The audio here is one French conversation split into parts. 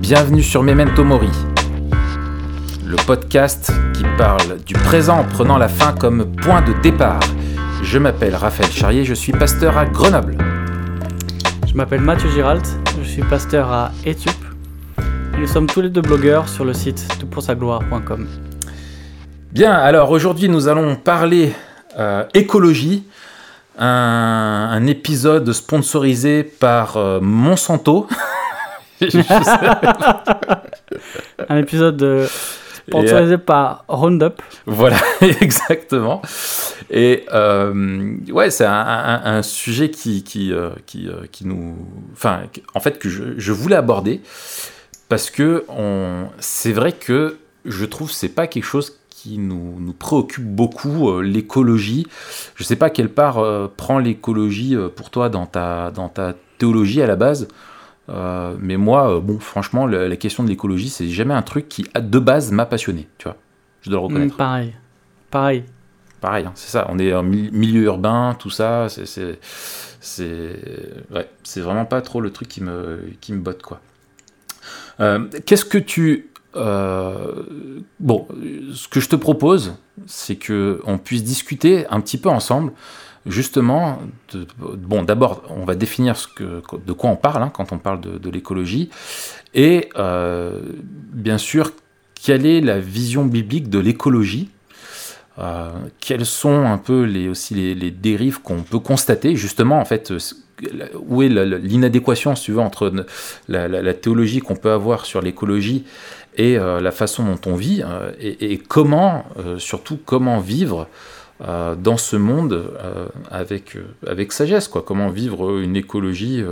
Bienvenue sur Memento Mori, le podcast qui parle du présent en prenant la fin comme point de départ. Je m'appelle Raphaël Charrier, je suis pasteur à Grenoble. Je m'appelle Mathieu Giralt, je suis pasteur à Etup. Nous sommes tous les deux blogueurs sur le site toutpoursagloire.com. Bien, alors aujourd'hui nous allons parler euh, écologie, un, un épisode sponsorisé par euh, Monsanto. Un épisode euh, sponsorisé par Roundup. Voilà, exactement. Et euh, ouais, c'est un, un- un sujet qui, qui, euh, qui, euh, qui nous. Enfin, en fait, que je, je voulais aborder parce que on- c'est vrai que je trouve que c'est pas quelque chose qui nous, nous préoccupe beaucoup, euh, l'écologie. Je sais pas quelle part euh, prend l'écologie euh, pour toi dans ta, dans ta théologie à la base. Euh, mais moi, bon, franchement, la question de l'écologie, c'est jamais un truc qui, de base, m'a passionné, tu vois. Je dois le reconnaître. Mm, pareil. Pareil. Pareil, hein, c'est ça. On est en mi- milieu urbain, tout ça. C'est, c'est, c'est, ouais, c'est vraiment pas trop le truc qui me, qui me botte, quoi. Euh, qu'est-ce que tu, euh, bon, ce que je te propose, c'est que on puisse discuter un petit peu ensemble, justement. Bon, d'abord, on va définir de quoi on parle hein, quand on parle de, l'écologie, et euh, bien sûr, quelle est la vision biblique de l'écologie euh, quelles sont un peu les, aussi les, dérives qu'on peut constater justement en fait où est l'inadéquation si tu veux entre la théologie qu'on peut avoir sur l'écologie et euh, la façon dont on vit euh, et, comment euh, surtout comment vivre dans ce monde avec, sagesse quoi comment vivre une écologie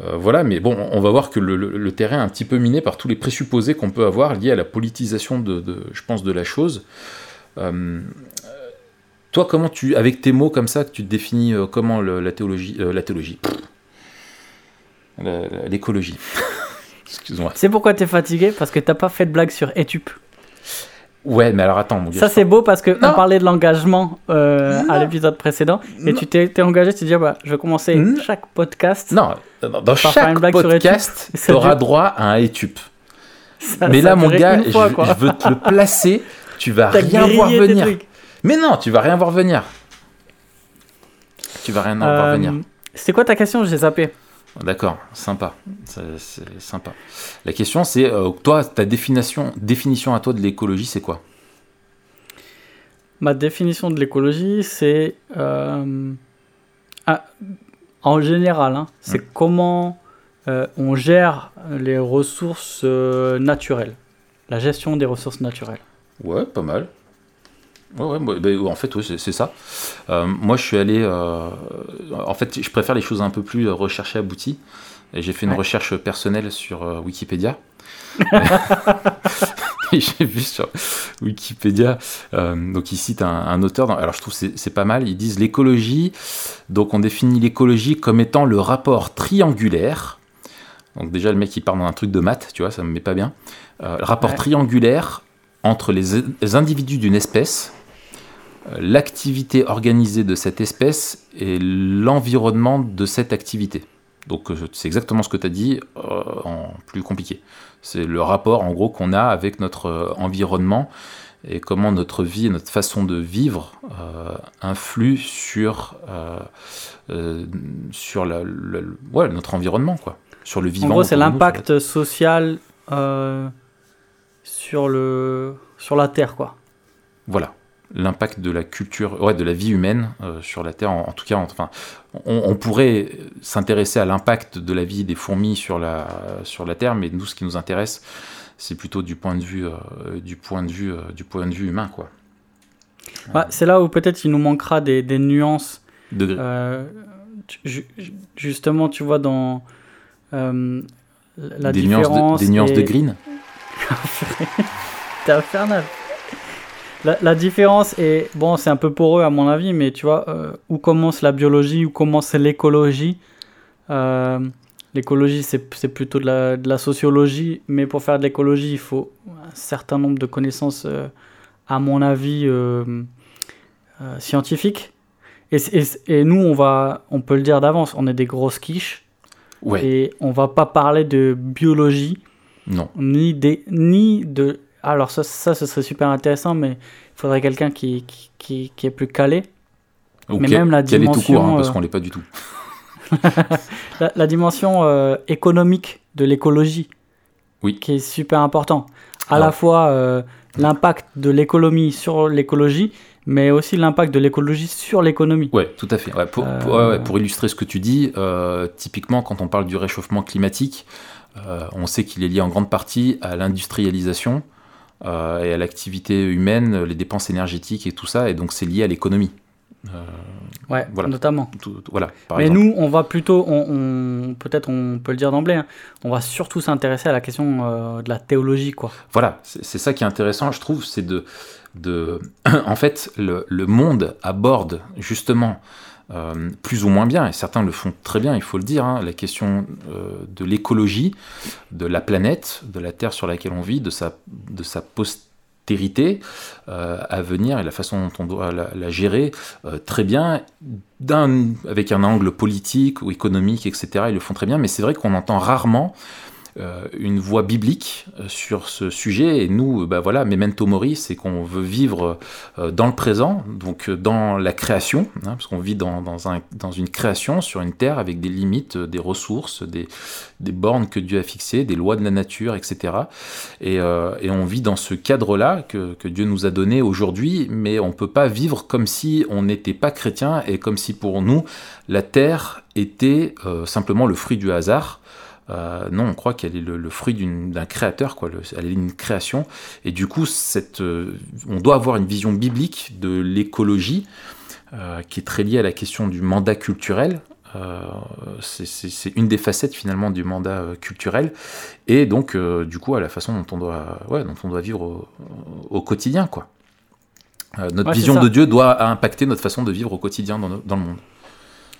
voilà, mais bon, on va voir que le, terrain est un petit peu miné par tous les présupposés qu'on peut avoir liés à la politisation de, je pense, de la chose. Toi, comment tu, avec tes mots comme ça, que tu définis comment la théologie, la théologie, l'écologie? Excuse-moi. Tu sais pourquoi t'es fatigué Parce que t'as pas fait de blague sur Etup. Ouais, mais alors attends, mon gars. Ça, c'est beau parce qu'on Non. parlait de l'engagement euh, à l'épisode précédent. Et Non. tu t'es t'es engagé, tu te dis, ah bah, je vais commencer Non. chaque podcast. Non, dans chaque une blague sur podcast, tu auras droit à un étup. Ça- mais ça là, mon gars, fois, je, veux te le placer. Tu vas T'as rien voir venir. Mais non, tu vas rien voir venir. Tu vas rien voir Euh, venir. C'était quoi ta question J'ai zappé. D'accord, sympa. C'est sympa. La question, c'est euh, toi, ta définition, définition à toi de l'écologie, c'est quoi? Ma définition de l'écologie, c'est euh, ah, en général, hein, c'est Mm. comment euh, on gère les ressources naturelles, la gestion des ressources naturelles. Ouais, pas mal. Ouais, ouais, bah, bah, en fait, c'est ça. Euh, moi, je suis allé. euh, en fait, je préfère les choses un peu plus euh, recherchées, abouties. Et j'ai fait une Ouais. recherche personnelle sur euh, Wikipédia. Et j'ai vu sur Wikipédia, donc il cite un, un auteur, dans- alors je trouve que c'est pas mal, ils disent l'écologie, donc on définit l'écologie comme étant le rapport triangulaire, donc déjà le mec il part dans un truc de maths, tu vois, ça me met pas bien, le rapport triangulaire entre les, les individus d'une espèce, l'activité organisée de cette espèce et l'environnement de cette activité. Donc euh, c'est exactement ce que tu as dit euh, en plus compliqué. C'est le rapport en gros qu'on a avec notre euh, environnement et comment notre vie et notre façon de vivre euh, influent sur, euh, sur la, la- ouais, notre environnement, quoi. sur le vivant. En gros, c'est nous, l'impact social sur, le, sur la Terre, quoi. Voilà, l'impact de la culture, ouais, de la vie humaine euh, sur la Terre. En, en tout cas, enfin, on, on pourrait s'intéresser à l'impact de la vie des fourmis sur la, sur la Terre, mais nous, ce qui nous intéresse, c'est plutôt du point de vue, euh, du point de vue, euh, du point de vue humain, quoi. Ouais, c'est là où peut-être il nous manquera des, des nuances. De- tu- justement, tu vois, dans la des nuances, différence. de, des nuances de green. T'es infernal. La, la différence est, bon, c'est un peu poreux à mon avis, mais tu vois, euh, où commence la biologie, où commence l'écologie. Euh, l'écologie, c'est plutôt de la, de la sociologie, mais pour faire de l'écologie, il faut un certain nombre de connaissances, euh, à mon avis, scientifiques. Et, et, nous, on, va, on peut le dire d'avance, on est des grosses quiches. Ouais. Et on va pas parler de biologie. Non. Ni, des, ni de. Alors, ça, ça, ce serait super intéressant, mais il faudrait quelqu'un qui, qui, qui, est plus calé. Ou mais même la dimension. tout court, hein, parce qu'on l'est pas du tout. la, dimension euh, économique de l'écologie. Oui. Qui est super important. À la fois euh, l'impact de l'économie sur l'écologie, mais aussi l'impact de l'écologie sur l'économie. Oui, tout à fait. pour, euh, pour, illustrer ce que tu dis, typiquement quand on parle du réchauffement climatique, on sait qu'il est lié en grande partie à l'industrialisation et à l'activité humaine, les dépenses énergétiques et tout ça, et donc c'est lié à l'économie. Euh, ouais, voilà. notamment. voilà, Mais nous, on va plutôt, on, peut-être on peut le dire d'emblée, hein, on va surtout s'intéresser à la question euh, de la théologie, quoi. Voilà, c'est ça qui est intéressant, je trouve, c'est de, de, en fait, le, le monde aborde justement euh, plus ou moins bien, et certains le font très bien, il faut le dire, hein, la question de l'écologie, de la planète, de la Terre sur laquelle on vit, de sa, de sa postérité euh, à venir et la façon dont on doit la, gérer euh, très bien, avec un angle politique ou économique, etc. Ils le font très bien, mais c'est vrai qu'on entend rarement euh, une voix biblique euh, sur ce sujet. Et nous, bah voilà, Memento Mori, c'est qu'on veut vivre euh, dans le présent, donc dans la création, hein, parce qu'on vit dans, dans, un, dans, une création sur une terre avec des limites, des ressources, des, bornes que Dieu a fixées, des lois de la nature, etc. Et, on vit dans ce cadre-là que, que, Dieu nous a donné aujourd'hui, mais on ne peut pas vivre comme si on n'était pas chrétien et comme si pour nous la terre était simplement le fruit du hasard. Euh, non, on croit qu'elle est le, fruit d'un créateur, quoi. elle est une création. Et du coup, cette, euh, on doit avoir une vision biblique de l'écologie euh, qui est très liée à la question du mandat culturel. c'est une des facettes finalement du mandat culturel et donc du coup à la façon dont on doit, ouais, dont on doit vivre au, quotidien. Quoi. notre vision de Dieu doit impacter notre façon de vivre au quotidien dans, dans le monde.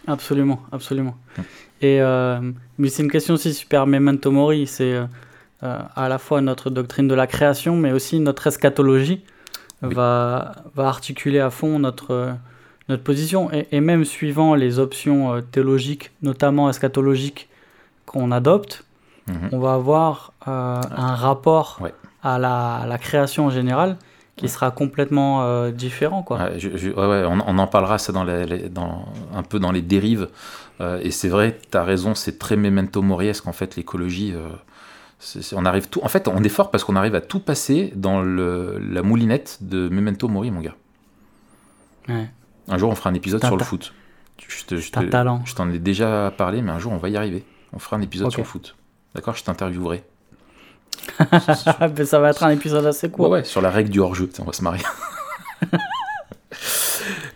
Absolument, absolument. Et euh, mais c'est une question aussi super memento mori, c'est euh, euh, à la fois notre doctrine de la création, mais aussi notre eschatologie va, va articuler à fond notre, notre position. Et, même suivant les options théologiques, notamment eschatologiques, qu'on adopte, mhm. on va avoir un rapport à, la, à, la, création en général qui sera complètement différent. Quoi. Ouais, on, on, en parlera ça dans, les, dans un peu dans les dérives euh, et c'est vrai, tu as raison, c'est très memento moriesque en fait l'écologie. Euh, on arrive tout, en fait, on est fort parce qu'on arrive à tout passer dans le, la moulinette de memento mori, mon gars. Un jour, on fera un épisode sur le foot. Je, je, talent. je t'en ai déjà parlé, mais un jour, on va y arriver. On fera un épisode sur le foot. D'accord Je t'interviewerai. ça va être un épisode assez court. Ouais, ouais, sur la règle du hors-jeu. On va se marier.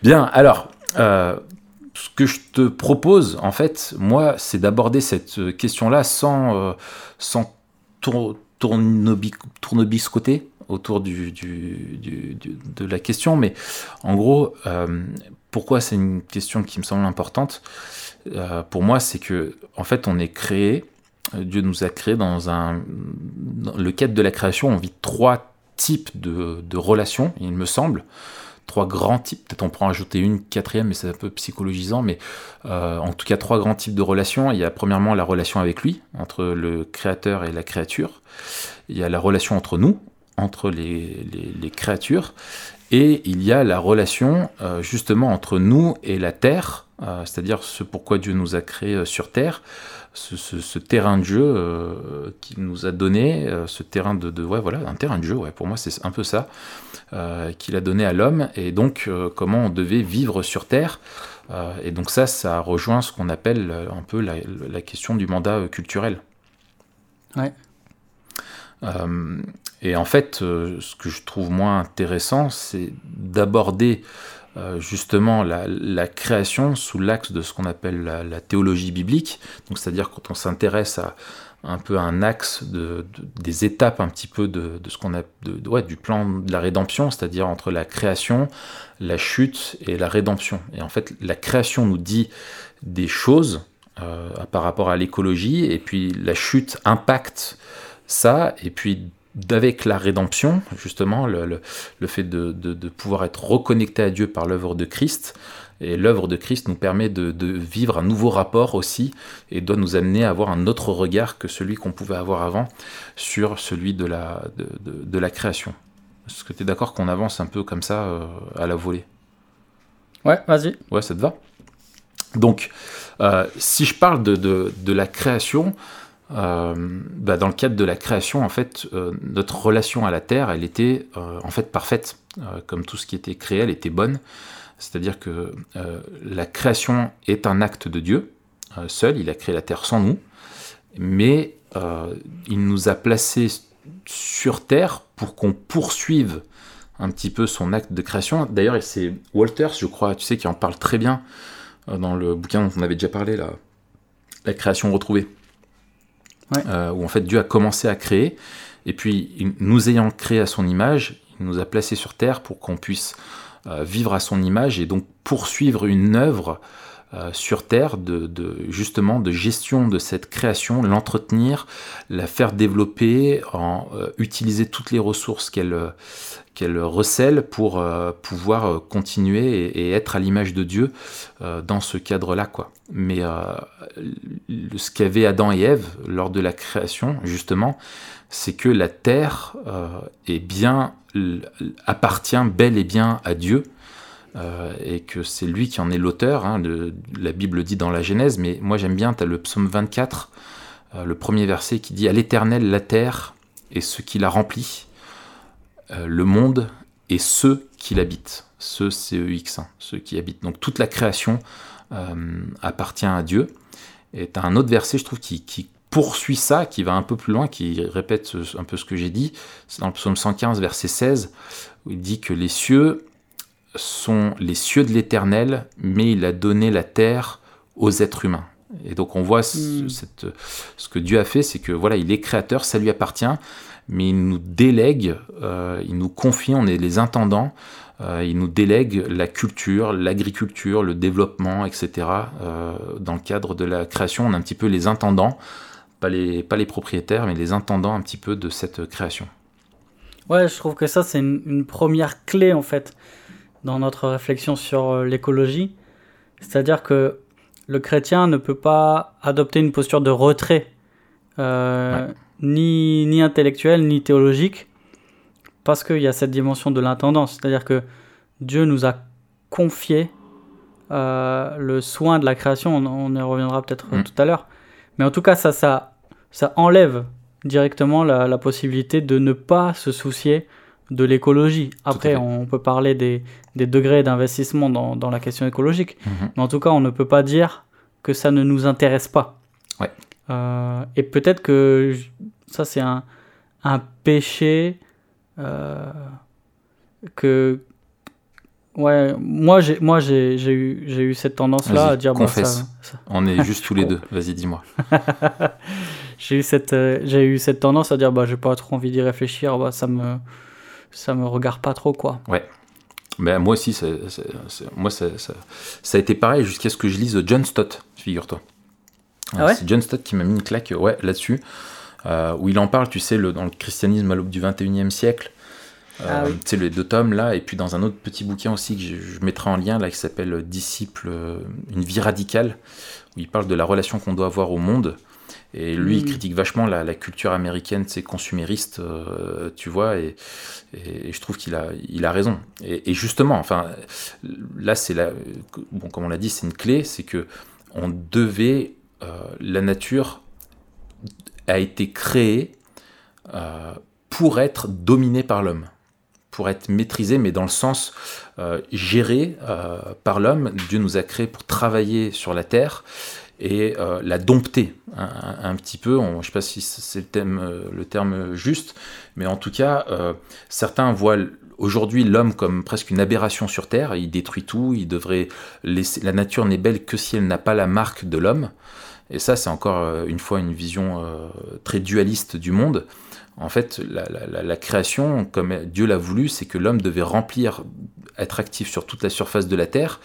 Bien, alors, euh, que je te propose, en fait, moi, c'est d'aborder cette question-là sans, euh, sans tour, tournebiscoter autour du, de la question, mais en gros, euh, pourquoi c'est une question qui me semble importante euh, Pour moi, c'est que, en fait, on est créé, Dieu nous a créé dans un. Le cadre de la création, on vit trois types de relations, il me semble trois grands types, peut-être on pourra ajouter une quatrième, mais c'est un peu psychologisant, mais euh, en tout cas trois grands types de relations. Il y a premièrement la relation avec lui, entre le créateur et la créature. Il y a la relation entre nous, entre les, créatures. Et il y a la relation euh, justement entre nous et la terre, euh, c'est-à-dire ce pourquoi Dieu nous a créés sur terre, ce, terrain de jeu euh, qui nous a donné, euh, ce terrain de, de, ouais voilà, un terrain de jeu, ouais, pour moi c'est un peu ça, euh, qu'il a donné à l'homme, et donc comment on devait vivre sur Terre. et donc ça, ça rejoint ce qu'on appelle un peu la, la, question du mandat culturel. Ouais. et en fait, ce que je trouve moins intéressant, c'est d'aborder euh, justement la, création sous l'axe de ce qu'on appelle la, théologie biblique. Donc, c'est-à-dire quand on s'intéresse à un peu un axe de, des étapes un petit peu de, ce qu'on a du plan de la rédemption, c'est-à-dire entre la création, la chute et la rédemption. Et en fait, la création nous dit des choses euh, par rapport à l'écologie, et puis la chute impacte ça, et puis d'avec la rédemption, justement, le, le, fait de, de, pouvoir être reconnecté à Dieu par l'œuvre de Christ, Et l'œuvre de Christ nous permet de, vivre un nouveau rapport aussi et doit nous amener à avoir un autre regard que celui qu'on pouvait avoir avant sur celui de la, de, la création. Est-ce que tu es d'accord qu'on avance un peu comme ça euh, à la volée? Ouais, vas-y. Ouais, ça te va? Donc, euh, si je parle de, de la création, euh, bah, dans le cadre de la création, en fait, notre relation à la Terre, elle était en fait parfaite. comme tout ce qui était créé, elle était bonne. C'est-à-dire que euh, la création est un acte de Dieu, euh, seul, il a créé la terre sans nous, mais euh, il nous a placés sur terre pour qu'on poursuive un petit peu son acte de création. D'ailleurs, c'est Walters, je crois, tu sais, qui en parle très bien dans le bouquin dont on avait déjà parlé, la création retrouvée. Où en fait Dieu a commencé à créer, et puis nous ayant créé à son image, il nous a placés sur terre pour qu'on puisse euh, vivre à son image et donc poursuivre une œuvre euh, sur Terre de, justement de gestion de cette création, l'entretenir, la faire développer, en euh, utiliser toutes les ressources qu'elle qu'elle recèle pour pouvoir continuer et, être à l'image de Dieu dans ce cadre-là quoi. Mais ce qu'avaient Adam et Ève lors de la création justement, c'est que la terre est bien appartient bel et bien à Dieu. Euh, et que c'est lui qui en est l'auteur. Hein, la Bible dit dans la Genèse, mais moi j'aime bien, tu as le psaume 24, euh, le premier verset qui dit À l'Éternel la terre et ce qui la remplit, euh, le monde et ceux qui l'habitent. Ceux, c'est EX, ceux qui habitent. Donc toute la création appartient à Dieu. Et tu as un autre verset, je trouve, qui, qui poursuit ça, qui va un peu plus loin, qui répète un peu ce que j'ai dit. C'est dans le psaume 115, verset 16, où il dit que les cieux sont les cieux de l'Éternel, mais il a donné la terre aux êtres humains. Et donc on voit ce, hmm. ce que Dieu a fait, c'est que voilà, il est créateur, ça lui appartient, mais il nous délègue, euh, il nous confie, on est les intendants, euh, il nous délègue la culture, l'agriculture, le développement, etc. Euh, dans le cadre de la création, on est un petit peu les intendants pas les, pas les propriétaires, mais les intendants un petit peu de cette création. Ouais, je trouve que ça, c'est une, première clé, en fait, dans notre réflexion sur euh, l'écologie. C'est-à-dire que le chrétien ne peut pas adopter une posture de retrait, euh, ni, ni intellectuelle, ni théologique, parce qu'il y a cette dimension de l'intendance. C'est-à-dire que Dieu nous a confié euh, le soin de la création, on, y reviendra peut-être mm. tout à l'heure, mais en tout cas, ça, ça, ça enlève directement la, possibilité de ne pas se soucier de l'écologie. Après, on peut parler des, des degrés d'investissement dans, dans, la question écologique, mhm. mais en tout cas, on ne peut pas dire que ça ne nous intéresse pas. Ouais. Euh, et peut-être que ça, c'est un, un péché euh, que, Ouais, moi j'ai moi j'ai eu j'ai eu cette tendance là à dire confesse. On est juste tous les deux. Vas-y, dis-moi. j'ai eu cette euh, j'ai eu cette tendance à dire bah j'ai pas trop envie d'y réfléchir, bah ça me ça me regarde pas trop quoi. Ouais. Mais moi aussi, moi ça, ça, a été pareil jusqu'à ce que je lise John Stott, figure-toi. Ah ouais? C'est John Stott qui m'a mis une claque ouais, là-dessus, euh, où il en parle, tu sais, le, dans le christianisme à l'aube du 21e siècle, ah euh, c'est les deux tomes là, et puis dans un autre petit bouquin aussi que je, mettrai en lien là qui s'appelle Disciple, euh, une vie radicale, où il parle de la relation qu'on doit avoir au monde. Et lui, il hmm. critique vachement la, culture américaine, c'est consumériste, euh, tu vois, et, je trouve qu'il a, il a raison. Et, justement, enfin, là, c'est la, bon, comme on l'a dit, c'est une clé, c'est que on devait, la nature a été créée pour être dominée par l'homme pour être maîtrisé, mais dans le sens euh, géré euh, par l'homme. Dieu nous a créés pour travailler sur la terre et euh, la dompter un, petit peu. je ne sais pas si c'est le, thème, le terme juste, mais en tout cas, certains voient aujourd'hui l'homme comme presque une aberration sur terre. Il détruit tout. Il devrait. La nature n'est belle que si elle n'a pas la marque de l'homme. Et ça, c'est encore une fois une vision très dualiste du monde. En fait, la, création, comme Dieu l'a voulu, c'est que l'homme devait remplir, être actif sur toute la surface de la terre,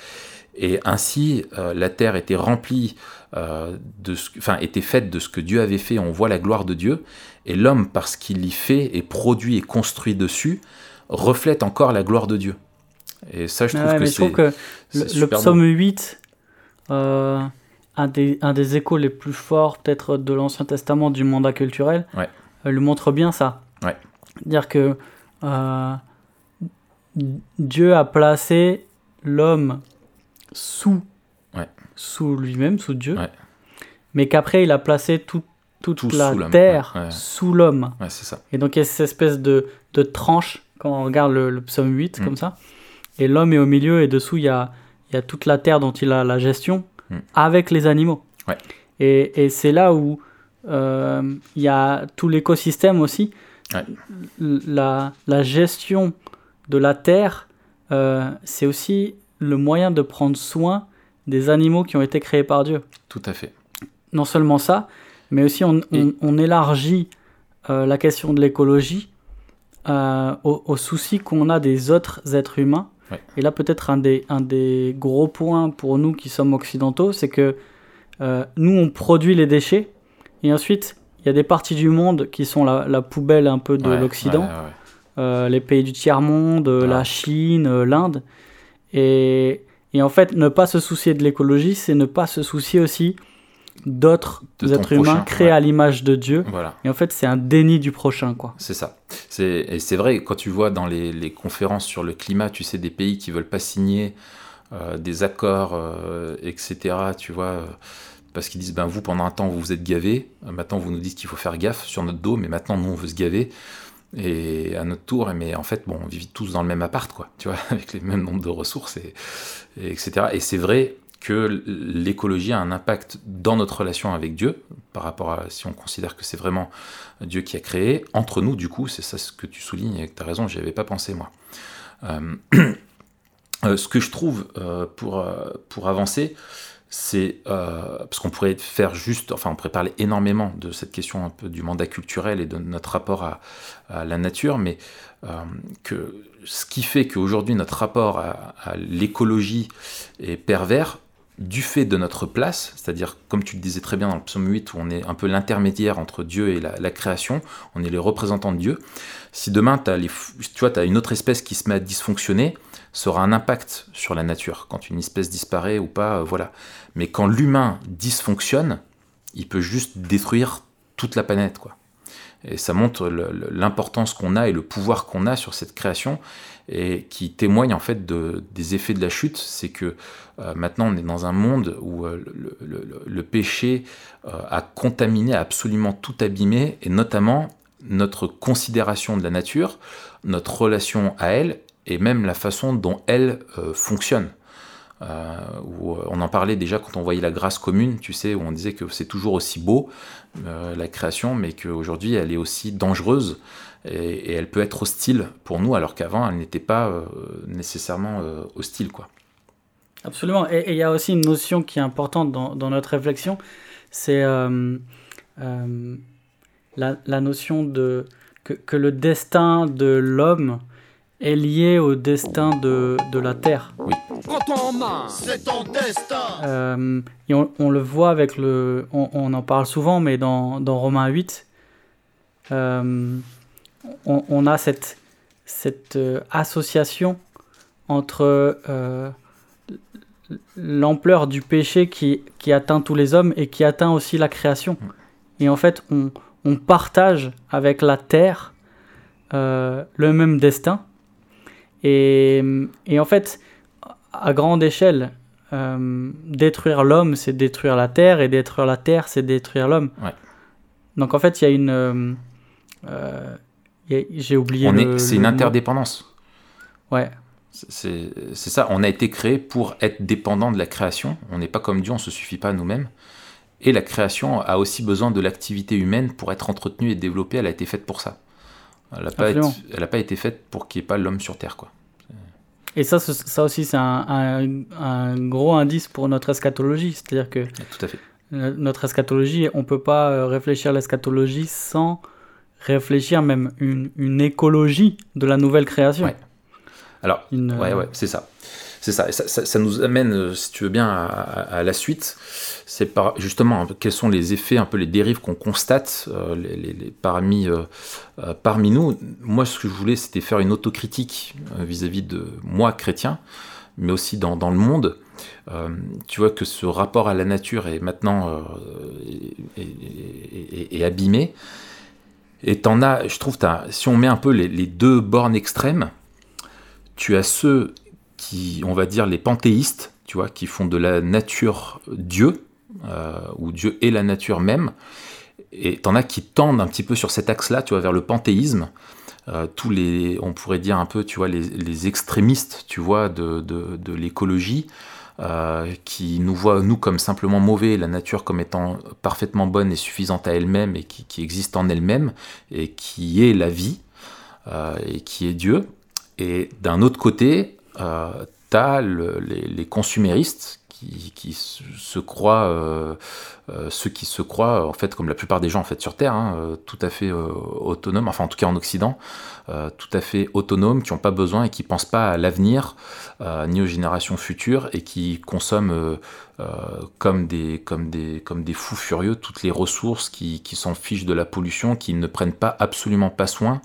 et ainsi euh, la terre était remplie, euh, de ce, enfin était faite de ce que Dieu avait fait. On voit la gloire de Dieu, et l'homme, parce qu'il y fait et produit et construit dessus, reflète encore la gloire de Dieu. Et ça, je trouve que c'est. que le, le psaume beau. 8, euh, un, des, un des échos les plus forts, peut-être de l'Ancien Testament, du mandat culturel, Ouais. lui montre bien ça. Ouais. Dire que Dieu a placé l'homme sous, Ouais. sous lui-même, sous Dieu, Ouais. mais qu'après il a placé tout- toute Tout la sous terre sous l'homme. Ça. Et donc il y a cette espèce de, de tranche quand on regarde le, le psaume 8 Mm. comme ça. Et l'homme est au milieu et dessous il y a, il y a toute la terre dont il a la gestion Mm. avec les animaux. Et, et c'est là où euh, il y a tout l'écosystème aussi. Ouais. La, la gestion de la terre, euh, c'est aussi le moyen de prendre soin des animaux qui ont été créés par Dieu Tout à fait. non seulement ça, mais aussi on, on- Et- on élargit euh, la question de l'écologie euh, au, au souci qu'on a des autres êtres humains. Ouais. Et là, peut-être un des, un des gros points pour nous qui sommes occidentaux, c'est que euh, nous, on produit les déchets, et ensuite, il y a des parties du monde qui sont la, la poubelle un peu de Ouais, l'Occident ouais, les pays du tiers-monde, Voilà. la Chine, l'Inde. Et, et en fait, ne pas se soucier de l'écologie, c'est ne pas se soucier aussi d'autres êtres humains prochain, créés ouais. à l'image de Dieu. Voilà. Et en fait, c'est un déni du prochain, quoi. C'est ça. Et c'est vrai, quand tu vois dans les, les conférences sur le climat, tu sais, des pays qui veulent pas signer euh, des accords, euh, etc., tu vois, euh, parce qu'ils disent, ben vous, pendant un temps, vous vous êtes gavés, maintenant, vous nous dites qu'il faut faire gaffe sur notre dos, mais maintenant, nous, on veut se gaver. Et à notre tour, mais en fait, bon, on vit tous dans le même appart, quoi, tu vois, avec les mêmes nombres de ressources, et, et etc. Et c'est vrai que l'écologie a un impact dans notre relation avec Dieu, par rapport à si on considère que c'est vraiment Dieu qui a créé, entre nous, du coup, c'est ça ce que tu soulignes, et tu as raison, j'y avais pas pensé, moi. Euh, euh, ce que je trouve euh, pour, pour avancer, c'est euh, parce qu'on pourrait faire juste, enfin, on pourrait parler énormément de cette question un peu du mandat culturel et de notre rapport à, la nature, mais euh, que ce qui fait qu'aujourd'hui notre rapport à, l'écologie est pervers du fait de notre place, c'est-à-dire comme tu le disais très bien dans le psaume 8 où on est un peu l'intermédiaire entre Dieu et la, création, on est les représentants de Dieu. Si demain tu as une autre espèce qui se met à dysfonctionner, ça aura un impact sur la nature. Quand une espèce disparaît ou pas, euh, voilà. Mais quand l'humain dysfonctionne, il peut juste détruire toute la planète, quoi. Et ça montre l'importance qu'on a et le pouvoir qu'on a sur cette création et qui témoigne en fait de, des effets de la chute. C'est que euh, maintenant on est dans un monde où euh, le, le- péché a contaminé, a absolument tout abîmé et notamment notre considération de la nature, notre relation à elle et même la façon dont elle euh, fonctionne. Euh, où on en parlait déjà quand on voyait la grâce commune, tu sais, où on disait que c'est toujours aussi beau, euh, la création, mais qu'aujourd'hui elle est aussi dangereuse et, elle peut être hostile pour nous, alors qu'avant elle n'était pas euh, nécessairement euh, hostile. Quoi. Absolument. Et il y a aussi une notion qui est importante dans, notre réflexion, c'est euh, euh, la, notion de que le destin de l'homme est lié au destin de, de la terre. Prends-toi en main C'est ton destin Euh, et on, on le voit avec le. On, on en parle souvent, mais dans, dans Romains 8, euh, on, on a cette, cette euh, association entre euh, l'ampleur du péché qui, qui atteint tous les hommes et qui atteint aussi la création. Et en fait, on, on partage avec la terre euh, le même destin. Et, et en fait, à grande échelle, euh, détruire l'homme, c'est détruire la terre, et détruire la terre, c'est détruire l'homme. Ouais. Donc en fait, il y a une... euh, euh, J'ai oublié c'est une mot. interdépendance. Ouais, C'est c'est ça, on a été créé pour être dépendant de la création. On n'est pas comme Dieu, on ne se suffit pas à nous-mêmes. Et la création a aussi besoin de l'activité humaine pour être entretenue et développée. Elle a été faite pour ça. Elle n'a pas, été- pas faite pour qu'il n'y ait pas l'homme sur Terre. Quoi. et ça, ça aussi, c'est un, un- un gros indice pour notre eschatologie. C'est-à-dire que Tout à fait. euh, notre eschatologie, on peut pas euh, réfléchir à l'eschatologie sans réfléchir même une, une écologie de la nouvelle création. Ouais. Alors, Une, Ouais, euh, ouais, c'est ça. C'est ça, ça, nous amène, si tu veux bien, à, la suite. C'est par, justement quels sont les effets, un peu les dérives qu'on constate les, parmi, parmi nous. Moi, ce que je voulais, c'était faire une autocritique vis-à-vis de moi, chrétien, mais aussi dans, le monde. Euh, tu vois que ce rapport à la nature est maintenant euh, est, abîmé. Et t'en as, je trouve, si on met un peu les, deux bornes extrêmes, tu as ceux qui, on va dire, les panthéistes, tu vois, qui font de la nature Dieu, euh, ou Dieu est la nature même, et t'en as qui tendent un petit peu sur cet axe-là, tu vois, vers le panthéisme, tous les, on pourrait dire un peu, tu vois, les, extrémistes, tu vois, de, de l'écologie, euh, qui nous voit, nous, comme simplement mauvais, la nature comme étant parfaitement bonne et suffisante à elle-même et qui, existe en elle-même et qui est la vie euh, et qui est Dieu. Et d'un autre côté, euh, les, les, consuméristes qui, se croient, euh, euh, ceux qui se croient, en fait, comme la plupart des gens en fait sur Terre, hein, euh, tout à fait autonomes, enfin en tout cas en Occident, tout à fait autonomes, qui n'ont pas besoin et qui pensent pas à l'avenir ni aux générations futures et qui consomment comme des comme des comme des fous furieux toutes les ressources, qui, qui s'en fichent de la pollution, qui ne prennent pas absolument pas soin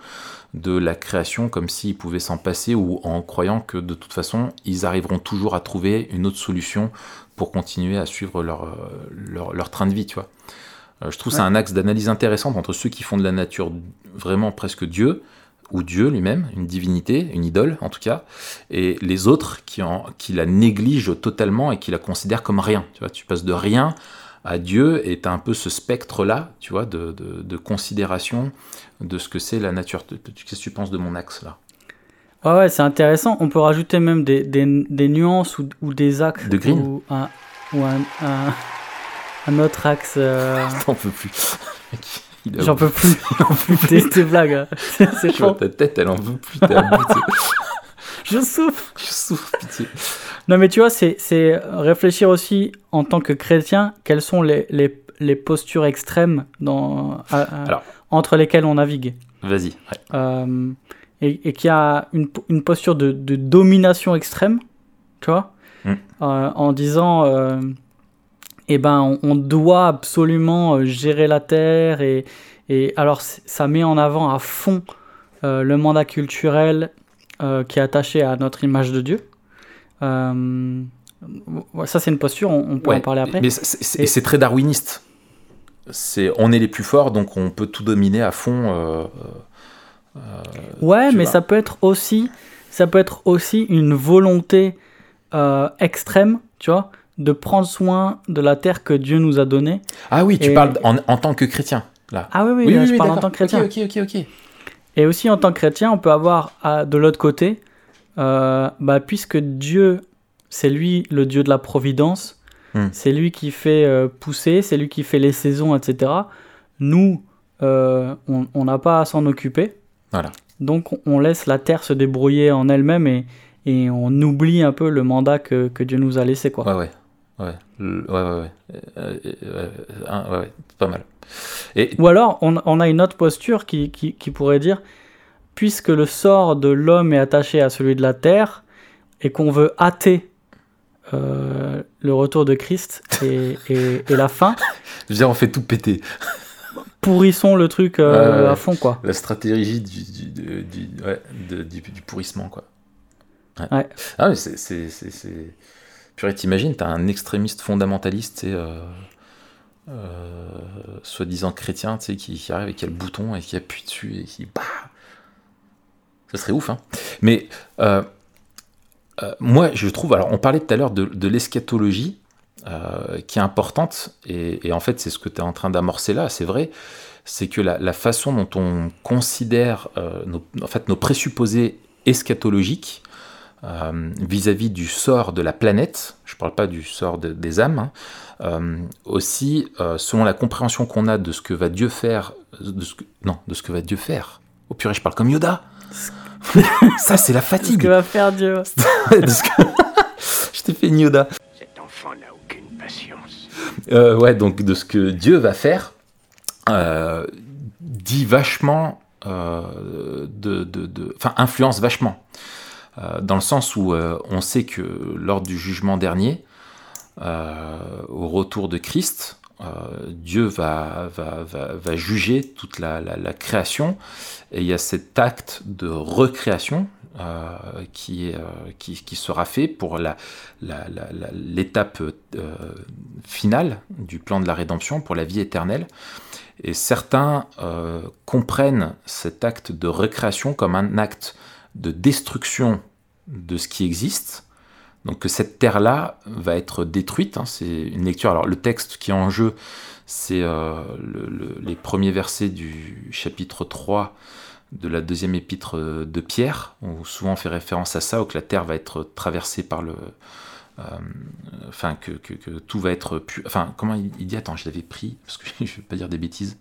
de la création comme s'ils pouvaient s'en passer ou en croyant que de toute façon ils arriveront toujours à trouver une autre solution pour continuer à suivre leur, euh, leur, train de vie, tu vois. Euh, je trouve ça un axe d'analyse intéressant entre ceux qui font de la nature vraiment presque Dieu, ou Dieu lui-même, une divinité, une idole en tout cas, et les autres qui, en, qui la négligent totalement et qui la considèrent comme rien. Tu vois, tu passes de rien à Dieu et tu as un peu ce spectre-là, tu vois, de, de, considération de ce que c'est la nature. Qu'est-ce que tu penses de mon axe là? Ouais, ouais c'est intéressant. On peut rajouter même des, des, des nuances ou, ou, des axes. De green? Ou un, ou un, un, autre axe. Euh... Peux plus. J'en peux plus. J'en peux plus tes, blagues. Hein. C'est chaud. Ta tête, elle en veut plus. Je souffre. Je souffre, pitié. Non, mais tu vois, c'est réfléchir aussi en tant que chrétien, quelles sont les, les, les postures extrêmes dans, entre lesquelles on navigue. Vas-y. Euh, et, et qu'il y a une, une posture de, de, domination extrême, tu vois, mm. euh, en disant, euh, eh ben, on, doit absolument gérer la terre et, et alors ça met en avant à fond le mandat culturel qui est attaché à notre image de Dieu. Euh, ça, c'est une posture, on, peut en parler après. Mais c'est très darwiniste. C'est on est les plus forts, donc on peut tout dominer à fond. Euh, euh, ouais, mais ça peut être aussi, ça peut être aussi une volonté extrême, tu vois, de prendre soin de la terre que Dieu nous a donnée. Ah oui, tu parles en, en, tant que chrétien là. Ah oui, oui, je parle en tant que chrétien. Ok, ok, ok. Et aussi en tant que chrétien, on peut avoir de l'autre côté euh, bah, puisque Dieu, c'est lui le Dieu de la providence, hmm. c'est lui qui fait euh, pousser, c'est lui qui fait les saisons, etc. Nous, euh, on n'a pas à s'en occuper. Voilà. Donc on laisse la terre se débrouiller en elle-même et, et on oublie un peu le mandat que, que Dieu nous a laissé. Quoi. Ouais, ouais. Ouais, ouais, ouais, ouais. ouais, pas mal. Et... Ou alors, on, on, a une autre posture qui, qui, qui pourrait dire puisque le sort de l'homme est attaché à celui de la terre et qu'on veut hâter euh, le retour de Christ et, la fin. Viens, on fait tout péter. Pourrissons le truc euh, à fond, quoi. La stratégie du, du, du, pourrissement, quoi. Ouais. Ah, mais c'est. Purée, t'imagines, t'as un extrémiste fondamentaliste, tu euh, soi-disant chrétien, tu sais, qui, arrive et qui a le bouton et qui appuie dessus et qui. Bah, ça serait ouf, hein. Mais euh, euh, moi, je trouve. Alors, on parlait tout à l'heure de, l'eschatologie, euh, qui est importante, et, en fait, c'est ce que tu es en train d'amorcer là, c'est vrai. C'est que la, façon dont on considère en fait, nos présupposés eschatologiques vis-à-vis du sort de la planète, je ne parle pas du sort des âmes, hein, aussi selon la compréhension qu'on a de ce que va Dieu faire, de ce que, non, de ce que va Dieu faire. Au purée, je parle comme Yoda. ça, c'est la fatigue. Ce que va faire Dieu. Je t'ai fait Nyoda. Cet enfant n'a aucune patience. Euh, ouais, donc de ce que Dieu va faire, euh, dit vachement, euh, de, de, de, enfin, influence vachement. Euh, dans le sens où on sait que lors du jugement dernier, au retour de Christ, Dieu va, va, va, juger toute la, la, création, et il y a cet acte de recréation, euh, qui, euh, qui, qui, sera fait pour l'étape euh, finale du plan de la rédemption, pour la vie éternelle. Et certains comprennent cet acte de recréation comme un acte de destruction de ce qui existe. Donc que cette terre-là va être détruite. Hein, c'est une lecture. Alors le texte qui est en jeu, c'est les premiers versets du chapitre 3 de la deuxième épître euh, de Pierre, où souvent on fait référence à ça, où que la terre va être traversée par le. Euh, enfin, que, tout va être. Pu... Enfin, comment il, dit Attends, je l'avais pris, parce que je ne vais pas dire des bêtises.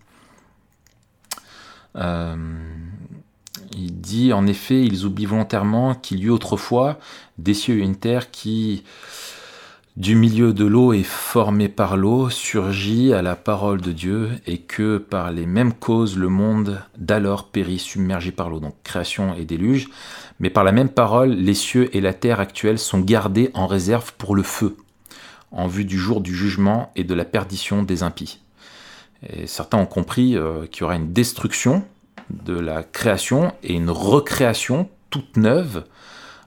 Euh, il dit en effet, ils oublient volontairement qu'il y eut autrefois des cieux et une terre qui du milieu de l'eau et formé par l'eau, surgit à la parole de Dieu, et que par les mêmes causes le monde d'alors périt submergé par l'eau, donc création et déluge, mais par la même parole, les cieux et la terre actuelle sont gardés en réserve pour le feu, en vue du jour du jugement et de la perdition des impies. Et certains ont compris euh, qu'il y aura une destruction de la création et une recréation toute neuve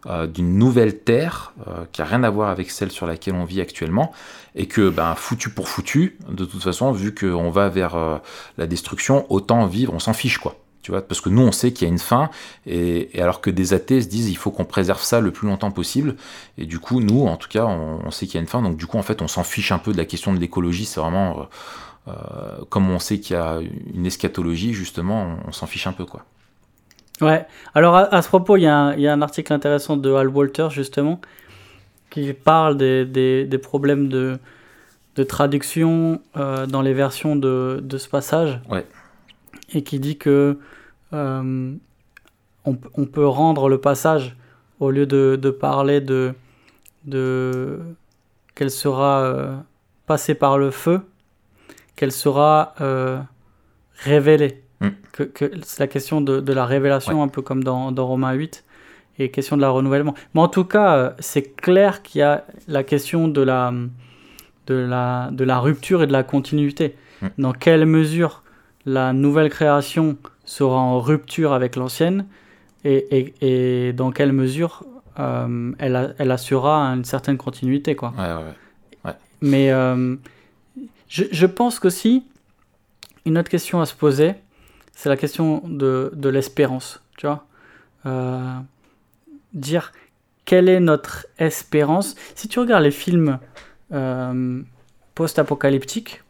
euh, d'une nouvelle terre euh, qui a rien à voir avec celle sur laquelle on vit actuellement et que ben foutu pour foutu de toute façon vu qu'on va vers euh, la destruction autant vivre on s'en fiche quoi. Tu vois parce que nous on sait qu'il y a une fin et, alors que des athées se disent il faut qu'on préserve ça le plus longtemps possible et du coup nous en tout cas on, sait qu'il y a une fin donc du coup en fait on s'en fiche un peu de la question de l'écologie c'est vraiment comme on sait qu'il y a une eschatologie justement on s'en fiche un peu quoi Ouais, alors à, ce propos, il y, a un, article intéressant de Al Walter, justement, qui parle des, des, problèmes de, de traduction euh, dans les versions de, de, ce passage. Ouais. Et qui dit que euh, on, on, peut rendre le passage, au lieu de, de parler de, de qu'elle sera euh, passée par le feu, qu'elle sera révélée. Mm. Que, c'est la question de, de la révélation, un peu comme dans, dans, Romains 8, et question de la renouvellement. Mais en tout cas, euh, c'est clair qu'il y a la question de la, de, la, de la rupture et de la continuité. Mm. Dans quelle mesure la nouvelle création sera en rupture avec l'ancienne, et, et, et, dans quelle mesure euh, elle, elle, assurera une certaine continuité. Quoi. Ouais, Mais euh, je, je pense qu'aussi, une autre question à se poser, c'est la question de, de l'espérance, tu vois. Euh, dire quelle est notre espérance. Si tu regardes les films euh, post-apocalyptiques,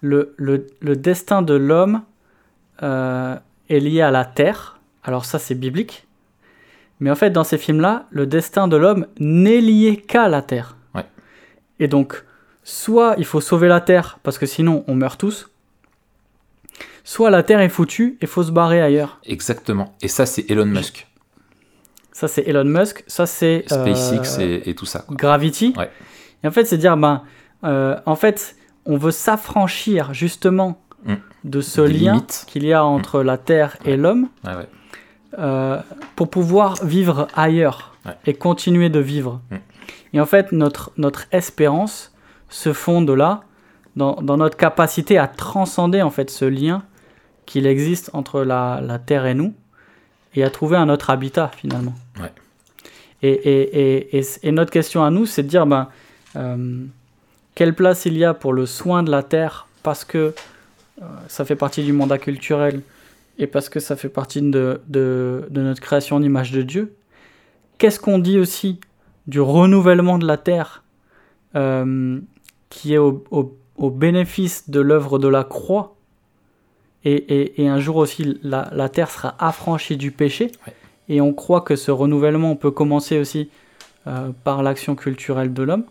le, le, le, destin de l'homme euh, est lié à la terre. Alors ça, c'est biblique. Mais en fait, dans ces films-là, le destin de l'homme n'est lié qu'à la terre. Et donc, soit il faut sauver la terre parce que sinon on meurt tous, soit la Terre est foutue et faut se barrer ailleurs. Exactement. Et ça, c'est Elon Musk. Ça, c'est Elon Musk. Ça, c'est. SpaceX euh, et, tout ça. Gravity. Ouais. Et en fait, c'est dire, ben, euh, en fait, on veut s'affranchir justement mm. de ce lien qu'il y a entre mm. la Terre et l'homme ouais, euh, pour pouvoir vivre ailleurs et continuer de vivre. Mm. Et en fait, notre, notre espérance se fonde là dans, dans, notre capacité à transcender en fait ce lien qu'il existe entre la, la, Terre et nous et à trouver un autre habitat finalement. Ouais. Et, et, et, et, notre question à nous, c'est de dire ben, euh, quelle place il y a pour le soin de la Terre parce que euh, ça fait partie du mandat culturel et parce que ça fait partie de, de, de notre création d'image de Dieu. Qu'est-ce qu'on dit aussi du renouvellement de la Terre? Euh, qui est au, au, au bénéfice de l'œuvre de la croix et, un jour aussi la, terre sera affranchie du péché. Et on croit que ce renouvellement peut commencer aussi euh, par l'action culturelle de l'homme.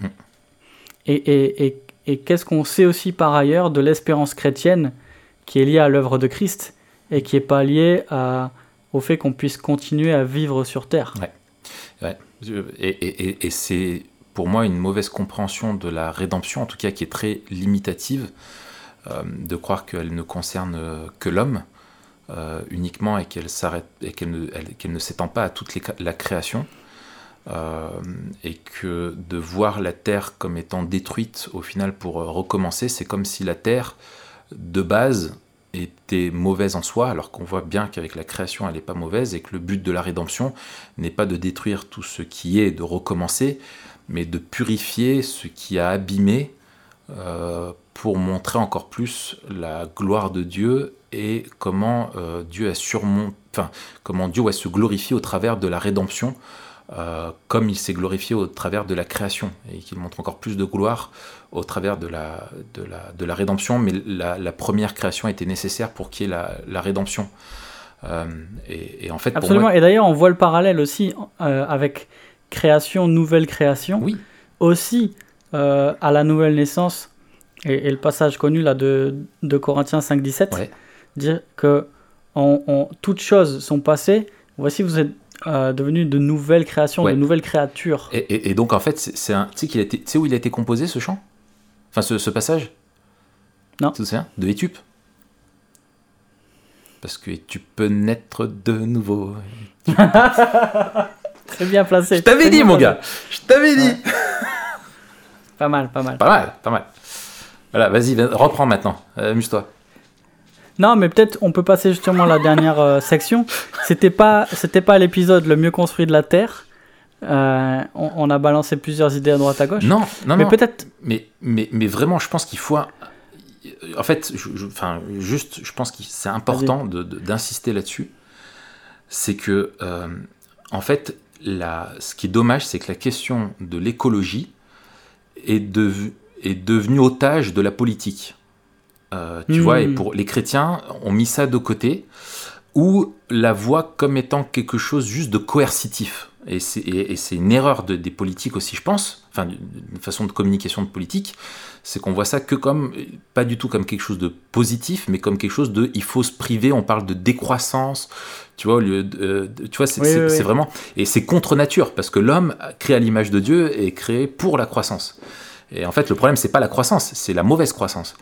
Mm. Et, qu'est-ce qu'on sait aussi par ailleurs de l'espérance chrétienne qui est liée à l'œuvre de Christ et qui n'est pas liée au fait qu'on puisse continuer à vivre sur terre? Et, c'est pour moi une mauvaise compréhension de la rédemption, en tout cas qui est très limitative. Euh, de croire qu'elle ne concerne que l'homme. euh, uniquement et qu'elle s'arrête et qu'elle ne, s'étend pas à toute la création. Euh, et que de voir la Terre comme étant détruite au final pour euh, recommencer, c'est comme si la Terre de base était mauvaise en soi, alors qu'on voit bien qu'avec la création elle n'est pas mauvaise et que le but de la rédemption n'est pas de détruire tout ce qui est, de recommencer, mais de purifier ce qui a abîmé euh, pour montrer encore plus la gloire de Dieu et comment euh, Dieu a surmonté, enfin comment Dieu se glorifie au travers de la rédemption, euh, comme il s'est glorifié au travers de la création et qu'il montre encore plus de gloire au travers de la, de la, de la rédemption, mais la, première création était nécessaire pour qu'il y ait la, la rédemption. Et, en fait, Absolument. Et d'ailleurs, on voit le parallèle aussi avec création, nouvelle création. Oui. Aussi, euh, à la nouvelle naissance, et, et le passage connu là de, de Corinthiens 5, 17, Ouais. dire que on, on- toutes choses sont passées. Voici, vous êtes euh, devenus de nouvelles créations, Ouais. de nouvelles créatures. Et, et- et donc en fait, c'est un, tu sais tu où il a été composé ce chant? Enfin ce, ce passage? Non. Te souviens? De Étupe? Parce que tu peux naître de nouveau. Très bien placé. Je t'avais dit mon placé. gars Je t'avais dit Ouais. Pas mal, pas mal. Pas mal, pas mal. Voilà, vas-y, va- reprends maintenant. Euh, Amuse-toi. Non, mais peut-être on peut passer justement à la dernière euh, section. C'était pas, c'était pas l'épisode le mieux construit de la Terre. Euh, on, on a balancé plusieurs idées à droite à gauche. Non, non, mais non. peut-être. Mais, mais, mais vraiment, je pense qu'il faut. En fait, je, je- enfin, juste, je pense que c'est important de- de- d'insister là-dessus. C'est que, euh, en fait, la, ce qui est dommage, c'est que la question de l'écologie est, dev- est devenue otage de la politique. Euh, tu Hmm. vois, et pour les chrétiens, ont mis ça de côté, ou la voient comme étant quelque chose juste de coercitif. Et c'est et- et c'est une erreur de- des politiques aussi, je pense, enfin, une façon de communication de politique, c'est qu'on voit ça que comme, pas du tout comme quelque chose de positif, mais comme quelque chose de, il faut se priver, on parle de décroissance, tu vois, au lieu de, euh, de- tu vois, c'est Oui, c'est- oui, c'est oui. vraiment, et c'est contre nature, parce que l'homme, créé à l'image de Dieu, est créé pour la croissance. Et en fait, le problème, c'est pas la croissance, c'est la mauvaise croissance.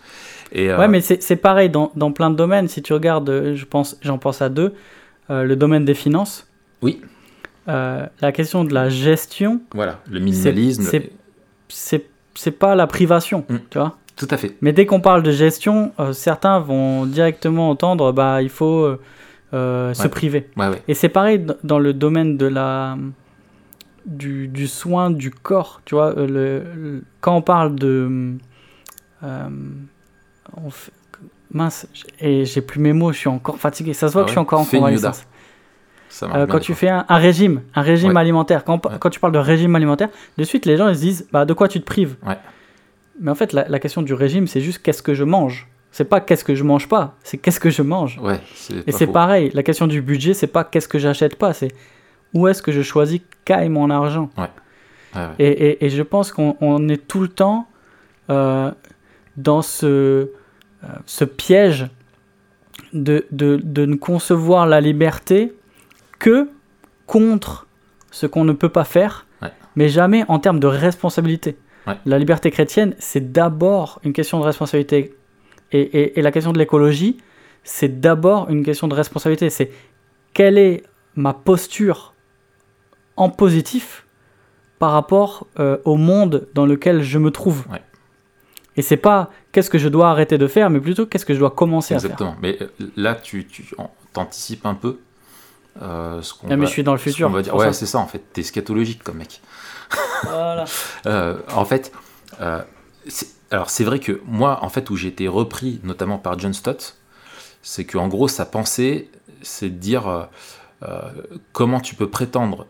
Et, euh, Ouais, mais c'est pareil dans, dans plein de domaines. Si tu regardes, euh, je pense, j'en pense à deux. Euh, le domaine des finances. Oui. Euh, la question de la gestion, voilà, le minimalisme, c'est- c'est pas la privation, Mm. tu vois. tout à fait. Mais dès qu'on parle de gestion, certains vont directement entendre, bah, il faut euh, se priver. Et c'est pareil dans le domaine de la du, du soin du corps, tu vois. euh, le, le- quand on parle de euh, on fait- mince, et j'ai plus mes mots, je suis encore fatigué. Ça se voit Ah que je suis encore en convalescence. Euh, quand tu fais un, un régime, un régime Ouais. alimentaire, quand, Ouais. tu parles de régime alimentaire, de suite les gens ils se disent bah, de quoi tu te prives? Mais en fait, la, la question du régime, c'est juste qu'est-ce que je mange? C'est pas qu'est-ce que je mange pas, c'est qu'est-ce que je mange. Ouais, Et c'est pareil, la question du budget, c'est pas qu'est-ce que j'achète pas, c'est où est-ce que je choisis qu'aille mon argent. Ouais, ouais. Et, et- et je pense qu'on on est tout le temps euh, dans ce, euh, ce piège de, de, de ne concevoir la liberté que contre ce qu'on ne peut pas faire, mais jamais en termes de responsabilité. La liberté chrétienne, c'est d'abord une question de responsabilité. Et, et- et la question de l'écologie, c'est d'abord une question de responsabilité. C'est quelle est ma posture en positif par rapport euh, au monde dans lequel je me trouve. Ouais. Et c'est pas qu'est-ce que je dois arrêter de faire, mais plutôt qu'est-ce que je dois commencer à faire. Exactement. Mais euh, là, tu, t'anticipes un peu euh, ce qu'on Ah, mais va- je suis dans le ce futur, va dire. Ouais, c'est ça en fait. T'es scatologique comme mec. Voilà. Euh, en fait, alors c'est vrai que moi, en fait, où j'ai été repris, notamment par John Stott, c'est qu'en gros, sa pensée, c'est de dire euh, euh, comment tu peux prétendre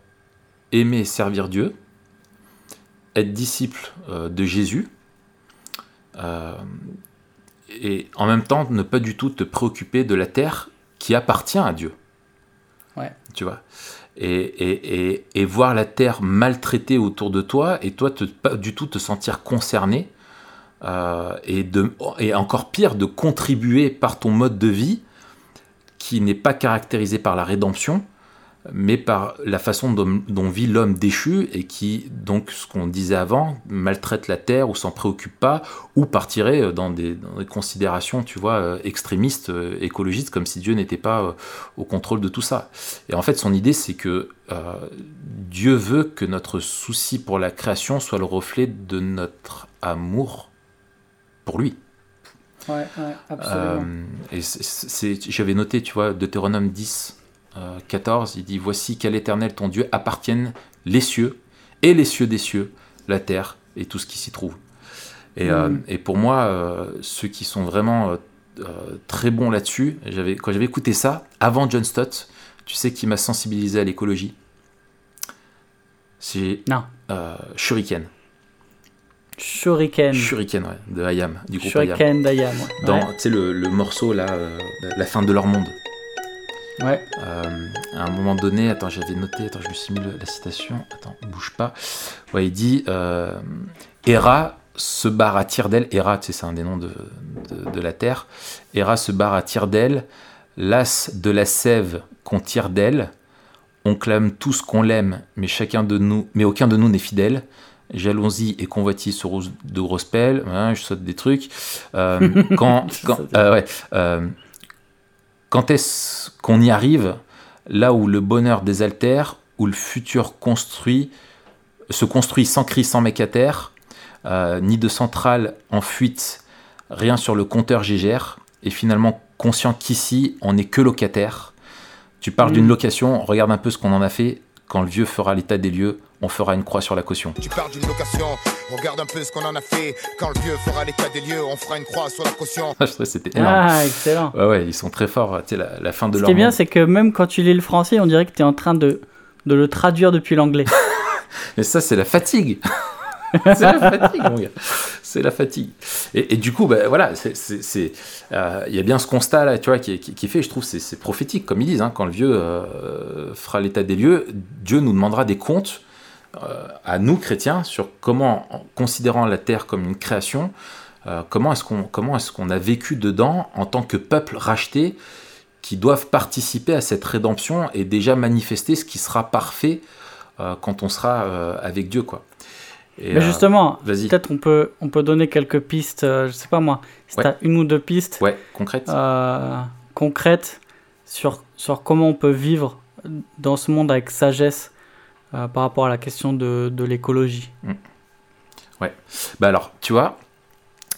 aimer et servir Dieu, être disciple euh, de Jésus, et en même temps ne pas du tout te préoccuper de la terre qui appartient à Dieu. Ouais. Tu vois et, et, et, et voir la terre maltraitée autour de toi et toi te, pas du tout te sentir concerné euh, et, de, et encore pire de contribuer par ton mode de vie qui n'est pas caractérisé par la rédemption mais par la façon dont, vit l'homme déchu et qui, donc, ce qu'on disait avant, maltraite la terre ou s'en préoccupe pas, ou partirait euh, dans des, considérations, tu vois, euh, extrémistes, écologistes, comme si Dieu n'était pas au contrôle de tout ça. Et en fait, son idée, c'est que Dieu veut que notre souci pour la création soit le reflet de notre amour pour lui. Ouais, ouais, absolument. Euh, et c'est- j'avais noté, tu vois, Deutéronome 10, euh, 14, il dit Voici qu'à l'Éternel ton Dieu appartiennent les cieux et les cieux des cieux, la terre et tout ce qui s'y trouve. Et, euh, Mm. et pour moi, euh, ceux qui sont vraiment euh, euh, très bons là-dessus, quand j'avais écouté ça, avant John Stott, tu sais qui m'a sensibilisé à l'écologie? C'est euh, Shuriken. Shuriken. Shuriken, ouais, de Hayam, du groupe. Shuriken d'Ayam. Ouais. Dans, tu sais, le, le morceau là, euh, la fin de leur monde. Ouais. Euh, à un moment donné, attends, j'avais noté, attends, je me suis mis le- la citation, attends, bouge pas. Ouais, il dit euh, Hera se barre à tire d'aile. Hera, tu sais, c'est un des noms de, de, de la terre. Hera se barre à tire d'aile, lasse de la sève qu'on tire d'elle. On clame tous qu'on l'aime, mais chacun de nous, mais aucun de nous n'est fidèle. Jalousie et convoitise se rose de grosses pelles. Hein, je saute des trucs. Euh, quand, quand, saute. euh, ouais, euh, quand est-ce qu'on y arrive là où le bonheur désaltère, où le futur construit, se construit sans cri, sans mec à terre, ni de centrale en fuite, rien sur le compteur gégère, et finalement conscient qu'ici, on n'est que locataire. Tu parles Mm. d'une location, regarde un peu ce qu'on en a fait. Quand le vieux fera l'état des lieux, on fera une croix sur la caution. Tu parles d'une location, regarde un peu ce qu'on en a fait. Quand le vieux fera l'état des lieux, on fera une croix sur la caution. Je trouvais que c'était énorme. Ah, excellent. Ouais, ouais, ils sont très forts. Tu sais, la, la fin de Ce leur qui est bien, c'est que même quand tu lis le français, on dirait que tu es en train de, de le traduire depuis l'anglais. Mais ça, c'est la fatigue. c'est la fatigue, mon gars. C'est la fatigue. Et, du coup, bah, voilà, euh, il y a bien ce constat là, tu vois, qui, qui, fait. Je trouve c'est prophétique, comme ils disent. hein, quand le vieux euh, fera l'état des lieux, Dieu nous demandera des comptes euh, à nous chrétiens sur comment, en considérant la terre comme une création, comment est-ce qu'on est-ce a vécu dedans en tant que peuple racheté qui doivent participer à cette rédemption et déjà manifester ce qui sera parfait quand on sera avec Dieu, quoi. Et, Mais euh, justement, peut-être on peut, on peut donner quelques pistes, euh, je sais pas moi, si Ouais. tu as une ou deux pistes ouais, euh, concrètes sur, sur comment on peut vivre dans ce monde avec sagesse euh, par rapport à la question de, de l'écologie. Bah alors, tu vois,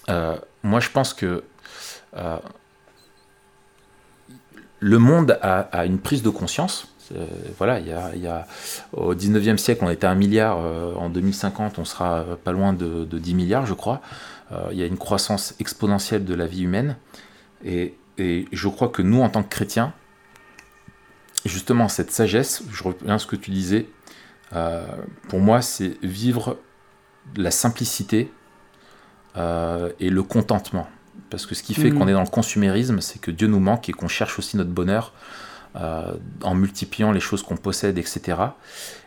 euh, moi je pense que euh, le monde a, a une prise de conscience. Euh, voilà, il y a, il y a- au 19e siècle, on était à 1 milliard. euh, en 2050, on sera euh, pas loin de, de 10 milliards, je crois. Euh, il y a une croissance exponentielle de la vie humaine. Et, et je crois que nous, en tant que chrétiens, justement, cette sagesse, je reviens à ce que tu disais, pour moi, c'est vivre la simplicité et le contentement. Parce que ce qui fait Mhm. qu'on est dans le consumérisme, c'est que Dieu nous manque et qu'on cherche aussi notre bonheur euh, en multipliant les choses qu'on possède, etc.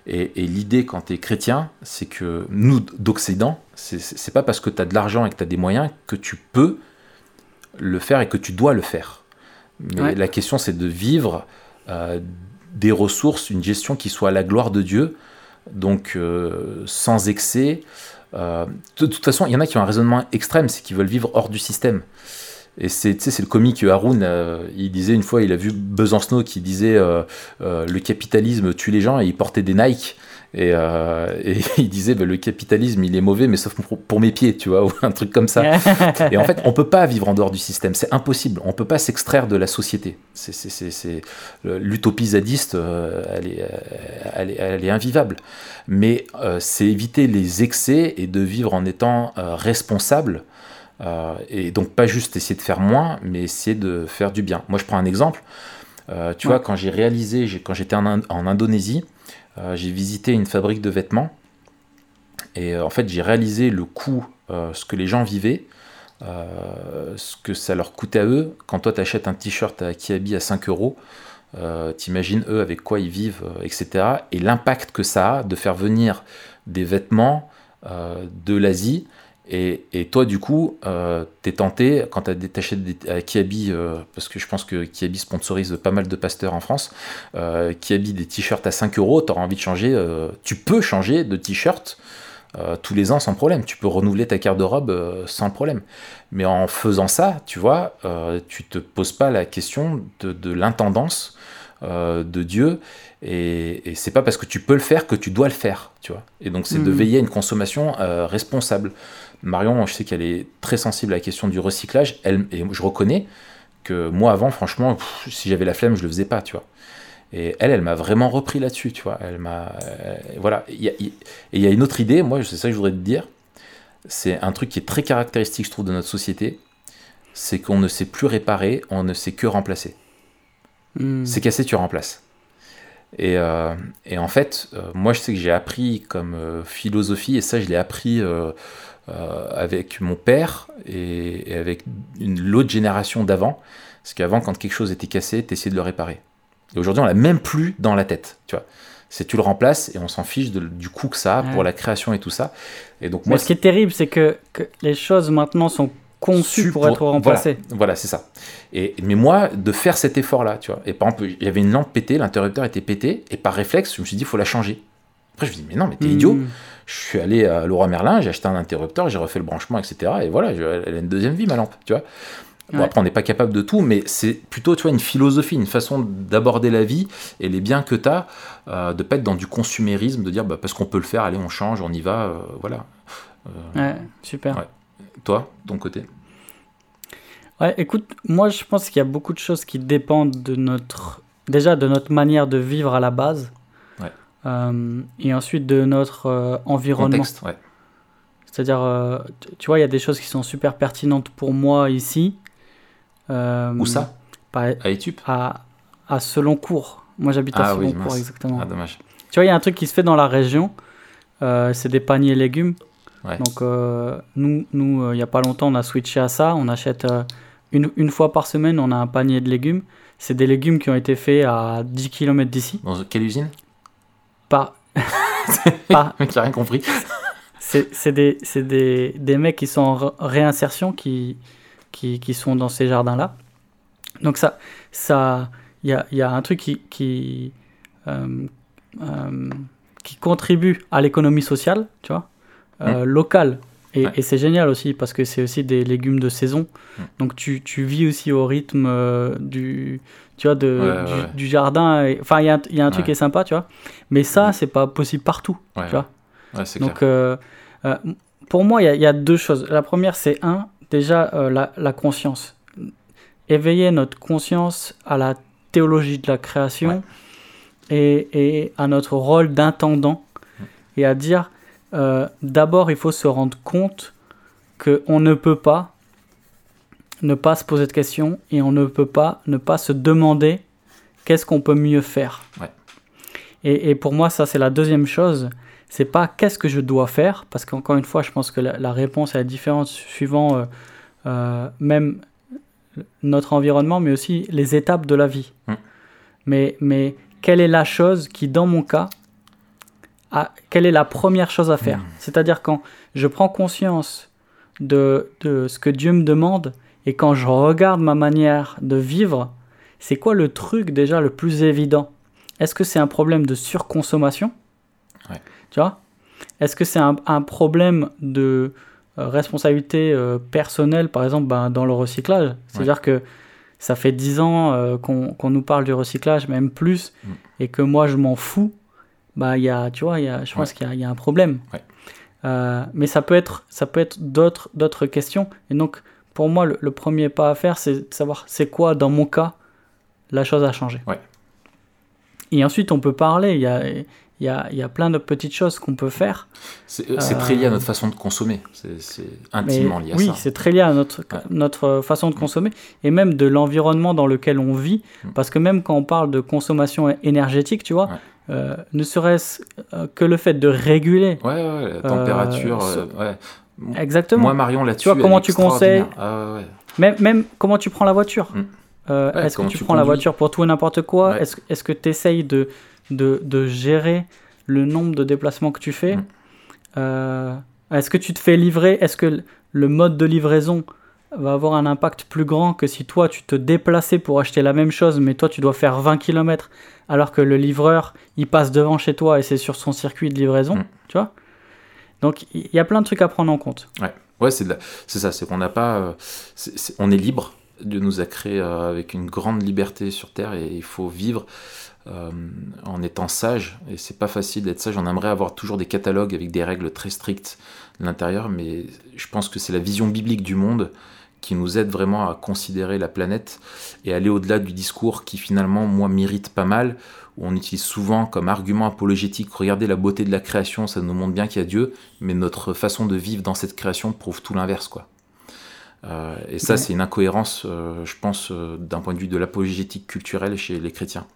Et, et l'idée quand tu es chrétien, c'est que nous, d'Occident, c'est- pas parce que tu as de l'argent et que tu as des moyens que tu peux le faire et que tu dois le faire. Mais Ouais. la question, c'est de vivre euh, des ressources, une gestion qui soit à la gloire de Dieu, donc euh, sans excès. Euh, de, toute façon, il y en a qui ont un raisonnement extrême, c'est qu'ils veulent vivre hors du système. Et c'est le comique Haroun, euh, il disait une fois, il a vu Besancenot qui disait euh, euh, le capitalisme tue les gens et il portait des Nike. Et, et il disait bah, le capitalisme il est mauvais mais sauf pour, pour mes pieds, tu vois, ou un truc comme ça. Et en fait, on peut pas vivre en dehors du système, c'est impossible. On peut pas s'extraire de la société. C'est, l'utopie zadiste, elle, est, elle, est, elle est invivable. Mais c'est éviter les excès et de vivre en étant responsable. Euh, et donc pas juste essayer de faire moins, mais essayer de faire du bien. Moi, je prends un exemple. Euh, tu Ouais. vois, quand j'ai réalisé, quand j'étais en, Ind- en Indonésie, euh, j'ai visité une fabrique de vêtements. Et en fait, j'ai réalisé le coût, ce que les gens vivaient, ce que ça leur coûtait à eux. Quand toi, tu achètes un t-shirt à Kiabi à 5 euros, t'imagines eux avec quoi ils vivent, etc. Et l'impact que ça a de faire venir des vêtements de l'Asie Et, et toi, du coup, euh, t'es tenté, quand tu détaché à Kiabi, euh, parce que je pense que Kiabi sponsorise pas mal de pasteurs en France, euh, Kiabi des t-shirts à 5 euros, t'auras envie de changer, euh, tu peux changer de t-shirt euh, tous les ans sans problème. Tu peux renouveler ta carte de robe euh, sans problème. Mais en faisant ça, tu vois, euh, tu te poses pas la question de, de l'intendance euh, de Dieu. Et, et c'est pas parce que tu peux le faire que tu dois le faire, tu vois. Et donc c'est de Mhm. veiller à une consommation euh, responsable. Marion, je sais qu'elle est très sensible à la question du recyclage. Elle, et je reconnais que moi avant, franchement, pff, si j'avais la flemme, je le faisais pas, tu vois. Et elle, elle m'a vraiment repris là-dessus, tu vois. Elle m'a, euh, voilà. Y Et il y a une autre idée, moi, c'est ça que je voudrais te dire. C'est un truc qui est très caractéristique, je trouve, de notre société. C'est qu'on ne sait plus réparer, on ne sait que remplacer. Hmm. C'est cassé, tu remplaces. Et, euh, et en fait, euh, moi, je sais que j'ai appris comme euh, philosophie, et ça, je l'ai appris avec mon père et, et avec l'autre génération d'avant. Parce qu'avant, quand quelque chose était cassé, tu essayais de le réparer. Et aujourd'hui, on l'a même plus dans la tête, tu vois. C'est tu le remplaces et on s'en fiche de- du coût que ça a Ouais. pour la création et tout ça. Et donc Mais moi, ce qui est terrible, c'est que, que les choses maintenant sont conçues su pour, être remplacées. Voilà, voilà, c'est ça. Et, mais moi, de faire cet effort-là, tu vois. Et par exemple, il y avait une lampe pétée, l'interrupteur était pété, et par réflexe, je me suis dit, il faut la changer. Après, je me dis, mais non, mais t'es idiot. Hmm. Je suis allé à Leroy Merlin, j'ai acheté un interrupteur, j'ai refait le branchement, etc. Et voilà, elle a une deuxième vie, ma lampe, tu vois. Bon, Ouais. après, on n'est pas capable de tout, mais c'est plutôt, tu vois, une philosophie, une façon d'aborder la vie et les biens que tu as, euh, de pas être dans du consumérisme, de dire, bah, parce qu'on peut le faire, allez, on change, on y va, euh, voilà. Ouais, super. Ouais. Toi, ton côté Ouais, écoute, moi je pense qu'il y a beaucoup de choses qui dépendent de notre, déjà de notre manière de vivre à la base, Ouais. Euh, et ensuite de notre euh, environnement. Contexte, ouais. C'est-à-dire, euh, tu- vois, il y a des choses qui sont super pertinentes pour moi ici. Où ça par- À Etup à, à Seloncourt. Moi j'habite à Ah oui, Seloncourt, mince. exactement. Ah, dommage. Tu vois, il y a un truc qui se fait dans la région, c'est des paniers légumes. Ouais. Donc, euh, nous, nous euh, il n'y a pas longtemps, on a switché à ça. On achète euh, une, une fois par semaine, on a un panier de légumes. C'est des légumes qui ont été faits à 10 km d'ici. Dans quelle usine? Pas. pas a rien compris. c'est des, des, des mecs qui sont en réinsertion qui, qui, qui sont dans ces jardins-là. Donc, ça, ça, il y a, y a un truc qui, qui, euh, qui contribue à l'économie sociale, tu vois, euh, locale. Et, Ouais. et c'est génial aussi parce que c'est aussi des légumes de saison. Mm. Donc, tu, tu vis aussi au rythme euh, du, tu vois, de, Ouais, du, ouais, ouais. du jardin. Enfin, il y a, y a un truc qui est sympa, tu vois. Mais ça, c'est pas possible partout, tu vois. Donc, euh, euh, pour moi, il y, a- il y a deux choses. La première, c'est un, déjà la, la conscience. Éveiller notre conscience à la théologie de la création et, et à notre rôle d'intendant et à dire, euh, d'abord, il faut se rendre compte qu'on ne peut pas ne pas se poser de questions et on ne peut pas ne pas se demander qu'est-ce qu'on peut mieux faire. Ouais. Et, et pour moi, ça, c'est la deuxième chose. C'est pas qu'est-ce que je dois faire, parce qu'encore une fois, je pense que la, la réponse est différente suivant euh, euh, même notre environnement, mais aussi les étapes de la vie. Mm. Mais, mais quelle est la chose qui, dans mon cas, quelle est la première chose à faire Mm. C'est-à-dire quand je prends conscience de, de ce que Dieu me demande et quand je regarde ma manière de vivre, c'est quoi le truc déjà le plus évident? Est-ce que c'est un problème de surconsommation? Ouais. Tu vois? Est-ce que c'est un, un problème de euh, responsabilité euh, personnelle, par exemple, ben, dans le recyclage? C'est-à-dire que ça fait 10 ans euh, qu'on nous parle du recyclage, même plus, Mm. et que moi je m'en fous, bah, y a, tu vois, y a, je pense Ouais. qu'il y y, a un problème. Ouais. Euh, mais ça peut être, ça peut être d'autres, d'autres questions. Et donc, pour moi, le, le premier pas à faire, c'est de savoir c'est quoi, dans mon cas, la chose à changer. Ouais. Et ensuite, on peut parler. Il y a, il y a, il y a plein de petites choses qu'on peut faire. C'est euh, très lié à Euh, notre façon de consommer. C'est intimement lié à oui, ça. c'est très lié à notre, Ouais. notre façon de consommer et même de l'environnement dans lequel on vit. Mm. Parce que même quand on parle de consommation énergétique, tu vois, Ouais. Euh, ne serait-ce euh, que le fait de réguler. Ouais, ouais, ouais, la température. euh, ouais. Exactement. Moi, Marion, là-dessus. Tu vois, comment est tu conseilles. Ah, ouais. Même, même comment tu prends la voiture. Mm. Euh, est-ce que tu, tu prends la voiture pour tout et n'importe quoi. Est-ce est-ce que tu essayes de, de, de gérer le nombre de déplacements que tu fais Mm. Est-ce que tu te fais livrer? Est-ce que le mode de livraison va avoir un impact plus grand que si toi tu te déplaçais pour acheter la même chose, mais toi tu dois faire 20 km alors que le livreur il passe devant chez toi et c'est sur son circuit de livraison, Mm. tu vois Donc il y a plein de trucs à prendre en compte. Ouais, ouais c'est la- ça, c'est qu'on n'a pas. euh, on est libre. Dieu nous a créés euh, avec une grande liberté sur Terre et il faut vivre euh, en étant sage. Et c'est pas facile d'être sage. On aimerait avoir toujours des catalogues avec des règles très strictes de l'intérieur, mais je pense que c'est la vision biblique du monde qui nous aide vraiment à considérer la planète et aller au-delà du discours qui finalement, moi, m'irrite pas mal, où on utilise souvent comme argument apologétique, regardez la beauté de la création, ça nous montre bien qu'il y a Dieu, mais notre façon de vivre dans cette création prouve tout l'inverse, quoi. Euh, et ça, Ouais. c'est une incohérence, euh, je pense, euh, d'un point de vue de l'apologétique culturelle chez les chrétiens.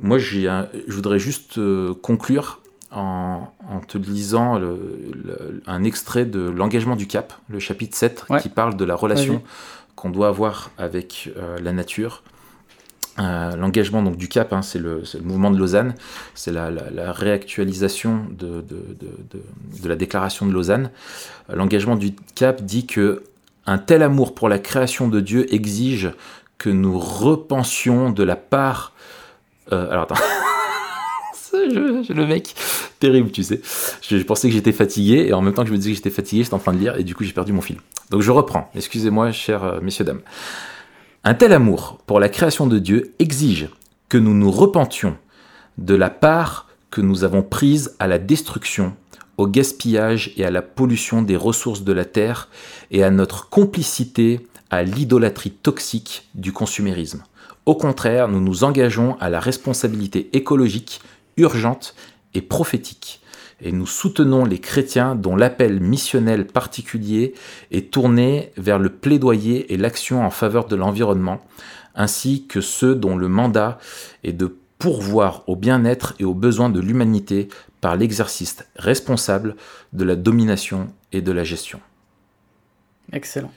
Moi, j'ai un- je voudrais juste conclure en, en te lisant le- le- un extrait de L'engagement du Cap, le chapitre 7, Ouais. qui parle de la relation qu'on doit avoir avec euh, la nature. Euh, L'engagement donc du Cap, hein, c'est le, mouvement de Lausanne, c'est la, la- la réactualisation de, de- de- de- de la déclaration de Lausanne. L'engagement du Cap dit que un tel amour pour la création de Dieu exige que nous repensions de la part. euh, alors attends. Je- le mec, terrible, tu sais. Je, je pensais que j'étais fatigué et en même temps que je me disais que j'étais fatigué, j'étais en train de lire et du coup j'ai perdu mon fil. Donc je reprends. Excusez-moi, chers euh, messieurs dames. Un tel amour pour la création de Dieu exige que nous nous repentions de la part que nous avons prise à la destruction, au gaspillage et à la pollution des ressources de la terre et à notre complicité à l'idolâtrie toxique du consumérisme. Au contraire, nous nous engageons à la responsabilité écologique urgente et prophétique. Et nous soutenons les chrétiens dont l'appel missionnel particulier est tourné vers le plaidoyer et l'action en faveur de l'environnement, ainsi que ceux dont le mandat est de pourvoir au bien-être et aux besoins de l'humanité par l'exercice responsable de la domination et de la gestion. Excellent.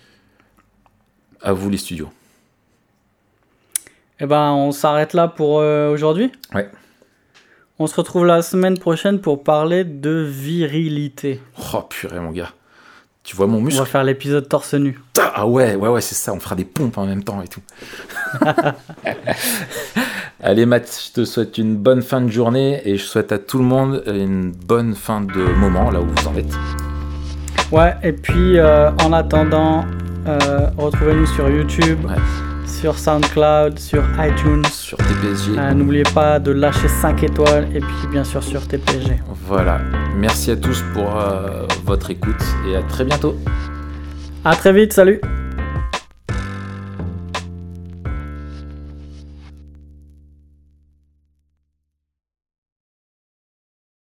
À vous les studios. Eh ben, on s'arrête là pour euh, aujourd'hui? Ouais. On se retrouve la semaine prochaine pour parler de virilité. Oh purée mon gars. Tu vois mon On muscle va faire l'épisode torse nu. Ah ouais, ouais, ouais, c'est ça, on fera des pompes en même temps et tout. Allez Matt, je te souhaite une bonne fin de journée et je souhaite à tout le monde une bonne fin de moment là où vous en êtes. Ouais, et puis euh, en attendant, euh, retrouvez-nous sur YouTube, Ouais. Sur SoundCloud, sur iTunes. Sur TPSG. Euh, N'oubliez pas de lâcher 5 étoiles et puis bien sûr sur TPG. Voilà. Merci à tous pour euh, votre écoute et à très bientôt. À très vite, salut